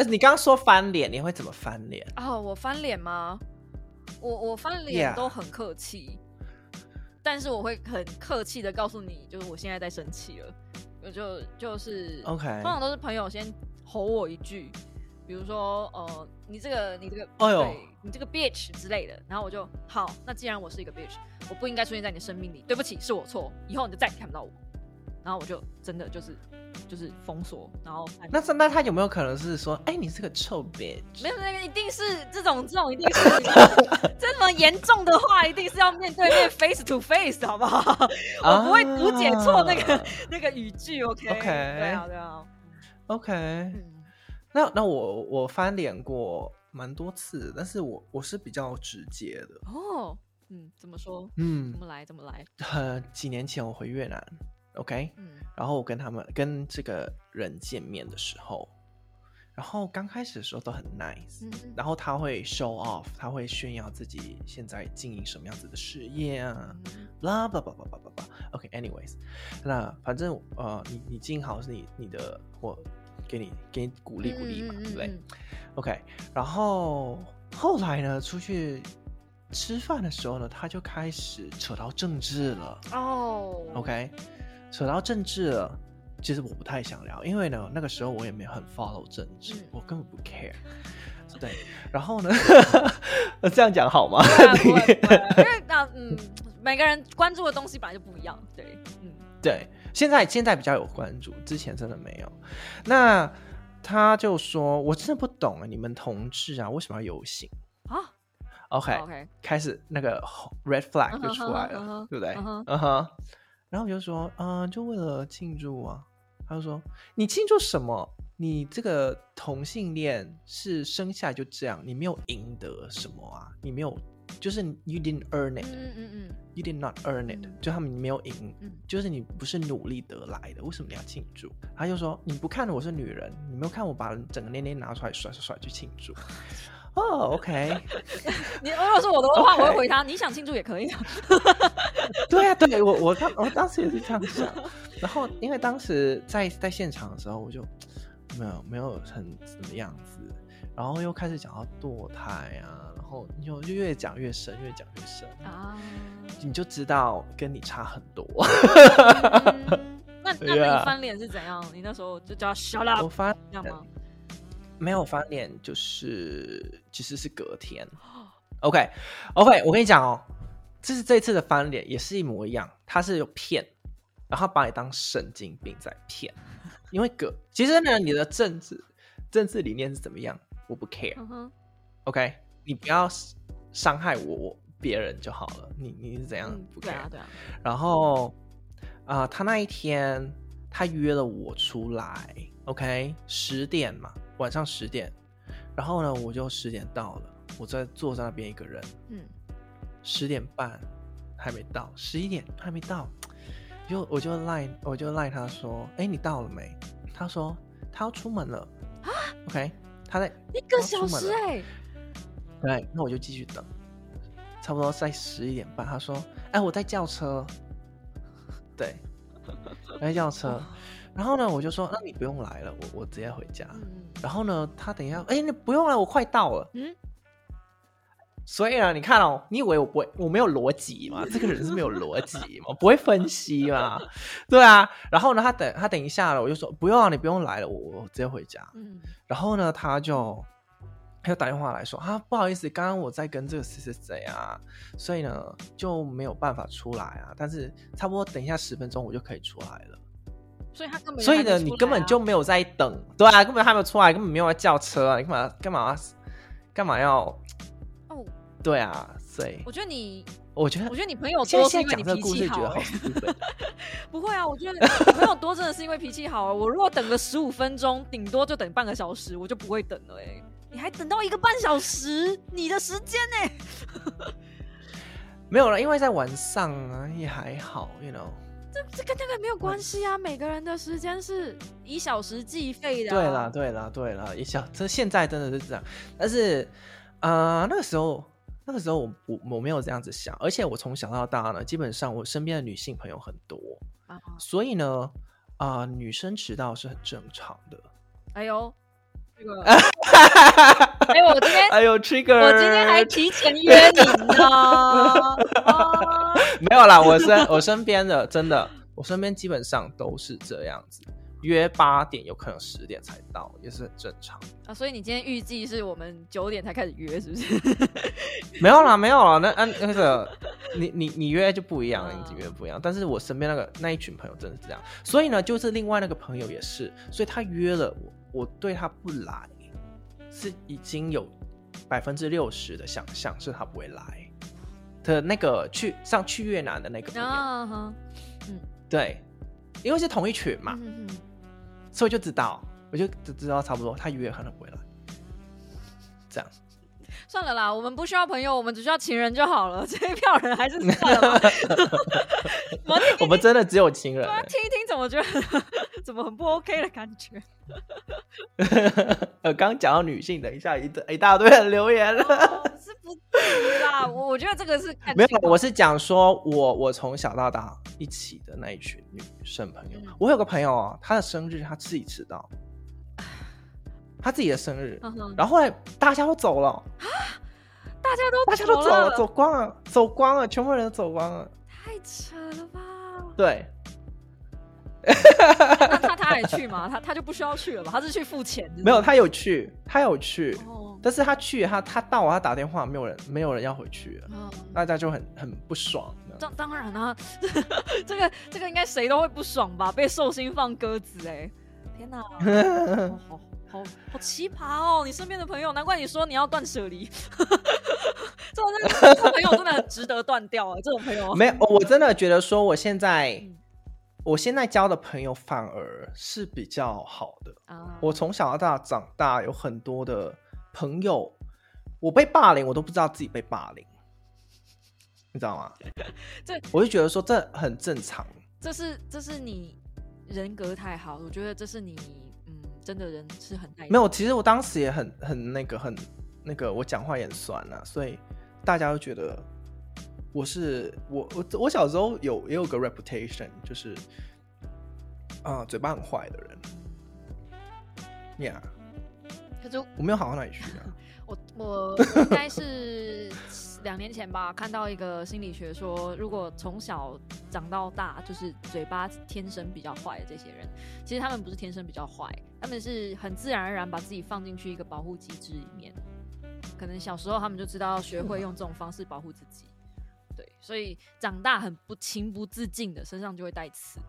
你刚刚说翻脸，你会怎么翻脸？哦，我翻脸吗？我我翻脸都很客气。但是我会很客气的告诉你，就是我现在在生气了，我就就是 OK，通常都是朋友先吼我一句，比如说呃，你这个你这个，哎呦，你这个 bitch 之类的，然后我就好，那既然我是一个 bitch，我不应该出现在你的生命里，对不起，是我错，以后你就再也看不到我。然后我就真的就是就是封锁，然后那那他有没有可能是说，哎，你是个臭 bitch？没有，那个一定是这种这种一定是 这么严重的话，一定是要面对面 face to face，好不好？我不会读解错那个 那个语句，OK？OK？对啊，对啊，OK。那那我我翻脸过蛮多次，但是我我是比较直接的哦。嗯，怎么说？嗯，怎么来？怎么来？呃，几年前我回越南。OK，嗯，然后我跟他们跟这个人见面的时候，然后刚开始的时候都很 nice，然后他会 show off，他会炫耀自己现在经营什么样子的事业啊，blah blah blah blah blah blah。OK，anyways，那反正呃，你你经营好是你你的，我给你给你鼓励鼓励嘛，对不对？OK，然后后来呢，出去吃饭的时候呢，他就开始扯到政治了哦，OK。扯到政治了，其实我不太想聊，因为呢，那个时候我也没有很 follow 政治，我根本不 care。对，然后呢，这样讲好吗？因为那嗯，每个人关注的东西本来就不一样。对，嗯，对，现在现在比较有关注，之前真的没有。那他就说：“我真的不懂啊，你们同志啊，为什么要游行啊？”OK，OK，开始那个 red flag 就出来了，对不对？嗯哼。然后我就说，嗯，就为了庆祝啊。他就说，你庆祝什么？你这个同性恋是生下来就这样，你没有赢得什么啊？你没有，就是 you didn't earn it，嗯嗯嗯，you did not earn it，就他们没有赢，就是你不是努力得来的，为什么你要庆祝？他就说你不看我是女人，你没有看我把整个捏捏拿出来甩甩甩去庆祝。哦，OK，你如果是我的话，我会回他，你想庆祝也可以。对啊，对我我当我当时也是这样想，然后因为当时在在现场的时候，我就没有没有很怎么样子，然后又开始讲到堕胎啊，然后就就越讲越深，越讲越深啊，你就知道跟你差很多。那那 你翻脸是怎样？你那时候就叫 shut up，我翻这样吗？没有翻脸，就是其实是隔天。OK，OK，我跟你讲哦，这是这次的翻脸也是一模一样，他是有骗，然后把你当神经病在骗。因为隔其实呢，你的政治政治理念是怎么样，我不 care。OK，你不要伤害我我别人就好了。你你是怎样不 care？对啊对啊。然后啊，他那一天他约了我出来，OK，十点嘛。晚上十点，然后呢，我就十点到了，我在坐在那边一个人，嗯，十点半还没到，十一点还没到，就我就赖我就赖他说，哎，你到了没？他说他要出门了啊，OK，他在一个小时哎，对，那我就继续等，差不多在十一点半，他说，哎，我在叫车，对，我在叫车。然后呢，我就说，那你不用来了，我我直接回家。然后呢，他等一下，哎，你不用了，我快到了。嗯。所以呢，你看哦，你以为我不会，我没有逻辑嘛？这个人是没有逻辑吗？不会分析嘛？对啊。然后呢，他等他等一下了，我就说不用啊，你不用来了，我我直接回家。嗯。然后呢，他就他就打电话来说啊，不好意思，刚刚我在跟这个谁谁谁啊，所以呢就没有办法出来啊。但是差不多等一下十分钟，我就可以出来了。所以他根本所以呢，你根本就没有在等，对啊，根本还没有出来，根本没有要叫车啊，你干嘛干嘛干嘛要？哦，对啊，所以我觉得你，我觉得我觉得你朋友多是因为你脾气好，不会啊，我觉得朋友多真的是因为脾气好啊。我如果等个十五分钟，顶多就等半个小时，我就不会等了。哎，你还等到一个半小时，你的时间呢？没有了，因为在晚上啊，也还好，you know。这这跟那个没有关系啊！每个人的时间是以小时计费的。对啦，对啦，对啦，一小这现在真的是这样。但是啊，那个时候，那个时候我我我没有这样子想，而且我从小到大呢，基本上我身边的女性朋友很多啊，所以呢啊，女生迟到是很正常的。哎呦，这个，哎，我今天，哎呦，trigger，我今天还提前约你呢。没有啦，我身我身边的真的，我身边基本上都是这样子，约八点有可能十点才到，也是很正常啊。所以你今天预计是我们九点才开始约，是不是？没有啦，没有啦，那嗯那个你你你约就不一样，你约不一样。但是我身边那个那一群朋友真的是这样，所以呢，就是另外那个朋友也是，所以他约了我，我对他不来，是已经有百分之六十的想象是他不会来。的那个去上去越南的那个朋友，嗯，对，因为是同一群嘛，所以就知道，我就知道差不多，他约可能不会来，这样。算了啦，我们不需要朋友，我们只需要情人就好了。这一票人还是算了吧。我们真的只有情人。听一听，怎么觉得 怎么很不 OK 的感觉？呃，刚讲到女性，等一下一一大堆人留言了。是不是啦？我我觉得这个是没有，我是讲说我我从小到大一起的那一群女生朋友。我有个朋友啊，她的生日她自己迟到。她自己的生日，然后后来大家都走了啊！大家都大家都走了，走光了，走光了，全部人都走光了，太扯了吧？对，那他他还去吗？他他就不需要去了吧？他是去付钱？没有，他有去，他有去，但是他去他他到他打电话，没有人没有人要回去，大家就很很不爽。当当然啊，这个这个应该谁都会不爽吧？被寿星放鸽子哎！天哪！好。好好奇葩哦！你身边的朋友，难怪你说你要断舍离。这种这种朋友真的很值得断掉啊！这种朋友没有，我真的觉得说，我现在我现在交的朋友反而是比较好的啊。我从小到大长大，有很多的朋友，我被霸凌，我都不知道自己被霸凌，你知道吗？这我就觉得说这很正常。这是这是你人格太好，我觉得这是你嗯，真的人是很没有。其实我当时也很很那个很那个，我讲话也很酸啊，所以大家都觉得。我是我我我小时候有也有个 reputation，就是啊嘴巴很坏的人，Yeah，可是我没有好到哪里去啊。我我 应该是两年前吧，看到一个心理学说，如果从小长到大，就是嘴巴天生比较坏的这些人，其实他们不是天生比较坏，他们是很自然而然把自己放进去一个保护机制里面，可能小时候他们就知道学会用这种方式保护自己。所以长大很不情不自禁的，身上就会带刺。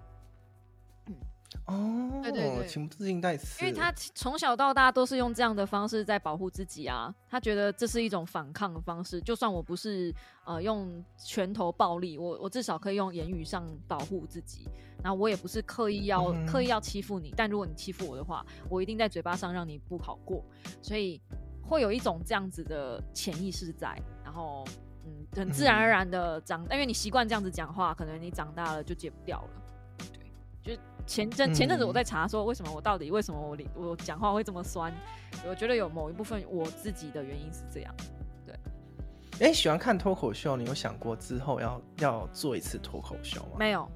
哦，对对对，情不自禁带刺，因为他从小到大都是用这样的方式在保护自己啊。他觉得这是一种反抗的方式，就算我不是呃用拳头暴力，我我至少可以用言语上保护自己。然后我也不是刻意要刻意要欺负你，但如果你欺负我的话，我一定在嘴巴上让你不好过。所以会有一种这样子的潜意识在，然后。嗯，很自然而然的长，因为你习惯这样子讲话，可能你长大了就戒不掉了。对，就前阵前阵子我在查说，为什么我到底为什么我我讲话会这么酸？我觉得有某一部分我自己的原因是这样。对，哎，喜欢看脱口秀，你有想过之后要要做一次脱口秀吗？没有，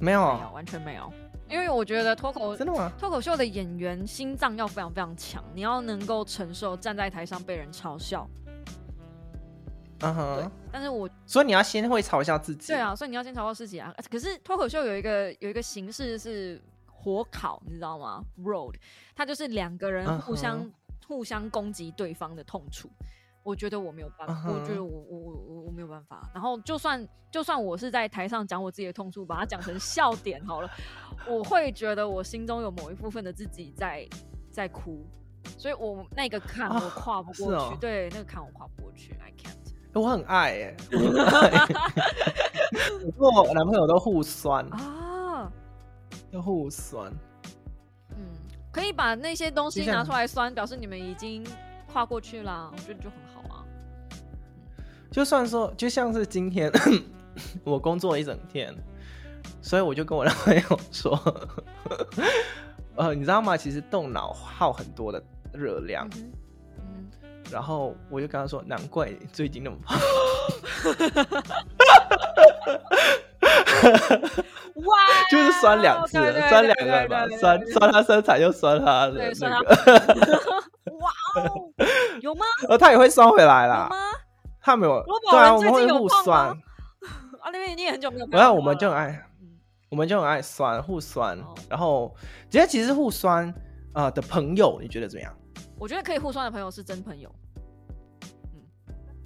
没有，没有，完全没有。因为我觉得脱口真的吗？脱口秀的演员心脏要非常非常强，你要能够承受站在台上被人嘲笑。嗯哼，但是我所以你要先会嘲笑自己，对啊，所以你要先嘲笑自己啊。可是脱口秀有一个有一个形式是火烤，你知道吗？Road，它就是两个人互相互相攻击对方的痛处。我觉得我没有办法，我觉得我我我我我没有办法。然后就算就算我是在台上讲我自己的痛处，把它讲成笑点好了，我会觉得我心中有某一部分的自己在在哭，所以我那个坎我跨不过去，对，那个坎我跨不过去，I can't。我很爱哎，我跟我男朋友都互酸啊，都互酸。嗯，可以把那些东西拿出来酸，表示你们已经跨过去啦，我觉得就很好啊。就算说，就像是今天 我工作一整天，所以我就跟我男朋友说，呃，你知道吗？其实动脑耗很多的热量。然后我就跟他说：“难怪最近那么胖。”哇！就是酸两次，酸两个吧，酸酸他身材又酸他的那个。哇哦，有吗？呃，他也会酸回来啦。吗？他没有。对啊，我们会互酸。啊，那边你也很久没有。然后我们就很爱，我们就很爱酸，互酸。然后，觉得其实互酸啊的朋友，你觉得怎么样？我觉得可以互酸的朋友是真朋友。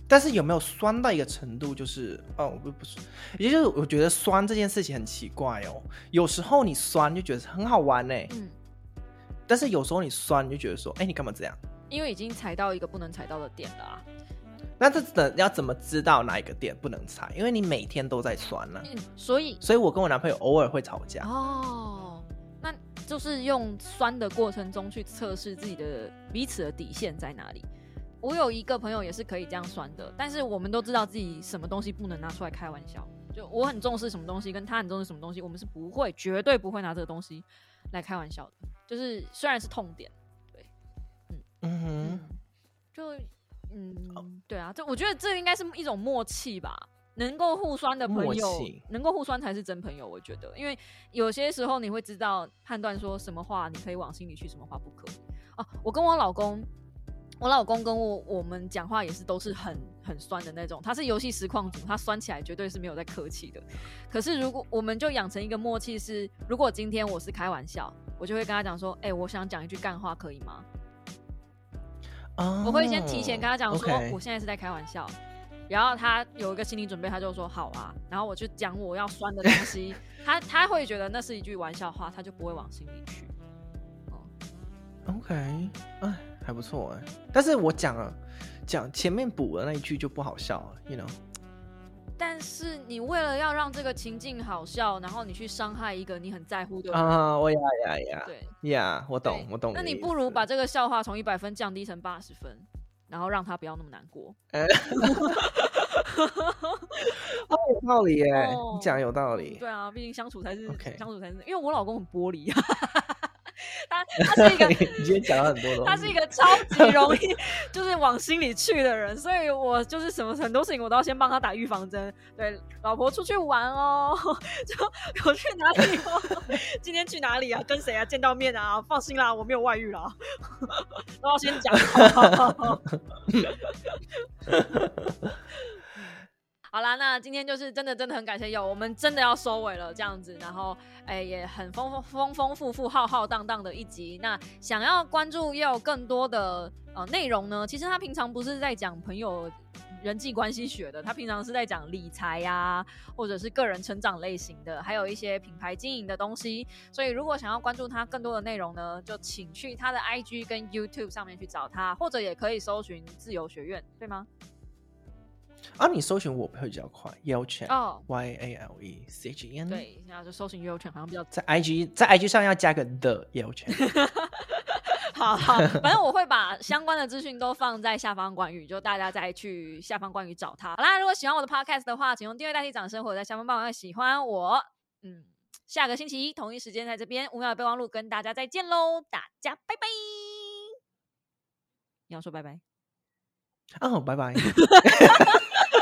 但是有没有酸到一个程度，就是哦不不是，也就是我觉得酸这件事情很奇怪哦。有时候你酸就觉得很好玩呢，嗯。但是有时候你酸你就觉得说，哎，你干嘛这样？因为已经踩到一个不能踩到的点了啊。那这怎要怎么知道哪一个点不能踩？因为你每天都在酸呢。所以，所以我跟我男朋友偶尔会吵架。哦，那就是用酸的过程中去测试自己的彼此的底线在哪里。我有一个朋友也是可以这样酸的，但是我们都知道自己什么东西不能拿出来开玩笑。就我很重视什么东西，跟他很重视什么东西，我们是不会，绝对不会拿这个东西来开玩笑的。就是虽然是痛点，对，嗯嗯哼，就嗯，对啊，这我觉得这应该是一种默契吧。能够互酸的朋友，能够互酸才是真朋友。我觉得，因为有些时候你会知道判断说什么话你可以往心里去，什么话不可以。哦，我跟我老公。我老公跟我我们讲话也是都是很很酸的那种，他是游戏实况组，他酸起来绝对是没有在客气的。可是如果我们就养成一个默契是，如果今天我是开玩笑，我就会跟他讲说，哎，我想讲一句干话，可以吗？我会先提前跟他讲说，我现在是在开玩笑，然后他有一个心理准备，他就说好啊，然后我就讲我要酸的东西，他他会觉得那是一句玩笑话，他就不会往心里去。OK，哎。还不错哎，但是我讲了讲前面补的那一句就不好笑了，you know？但是你为了要让这个情境好笑，然后你去伤害一个你很在乎的啊，我呀呀呀，对呀，我懂，我懂。那你不如把这个笑话从一百分降低成八十分，然后让他不要那么难过。有道理耶，你讲有道理。对啊，毕竟相处才是相处才是，因为我老公很玻璃。他他是一个，你今天讲了很多他是一个超级容易就是往心里去的人，所以我就是什么很多事情我都要先帮他打预防针。对，老婆出去玩哦，就我去哪里哦？今天去哪里啊？跟谁啊？见到面啊？放心啦，我没有外遇啦，都要先讲。好啦，那今天就是真的真的很感谢有，我们真的要收尾了这样子，然后哎也很丰丰丰丰富富浩浩荡荡的一集。那想要关注又有更多的呃内容呢？其实他平常不是在讲朋友人际关系学的，他平常是在讲理财呀，或者是个人成长类型的，还有一些品牌经营的东西。所以如果想要关注他更多的内容呢，就请去他的 IG 跟 YouTube 上面去找他，或者也可以搜寻自由学院，对吗？啊，你搜寻我会比较快，Yale Chen 哦，Y A L E C H E N。对，然后就搜寻 Yale Chen，好像比较在 IG 在 IG 上要加个 the Yale Chen。好好，反正我会把相关的资讯都放在下方关于，就大家再去下方关于找他。好啦，如果喜欢我的 Podcast 的话，请用订阅代替掌声，或者在下方帮我喜欢我。嗯，下个星期一同一时间在这边五秒备忘录跟大家再见喽，大家拜拜。你要说拜拜？哦，拜拜。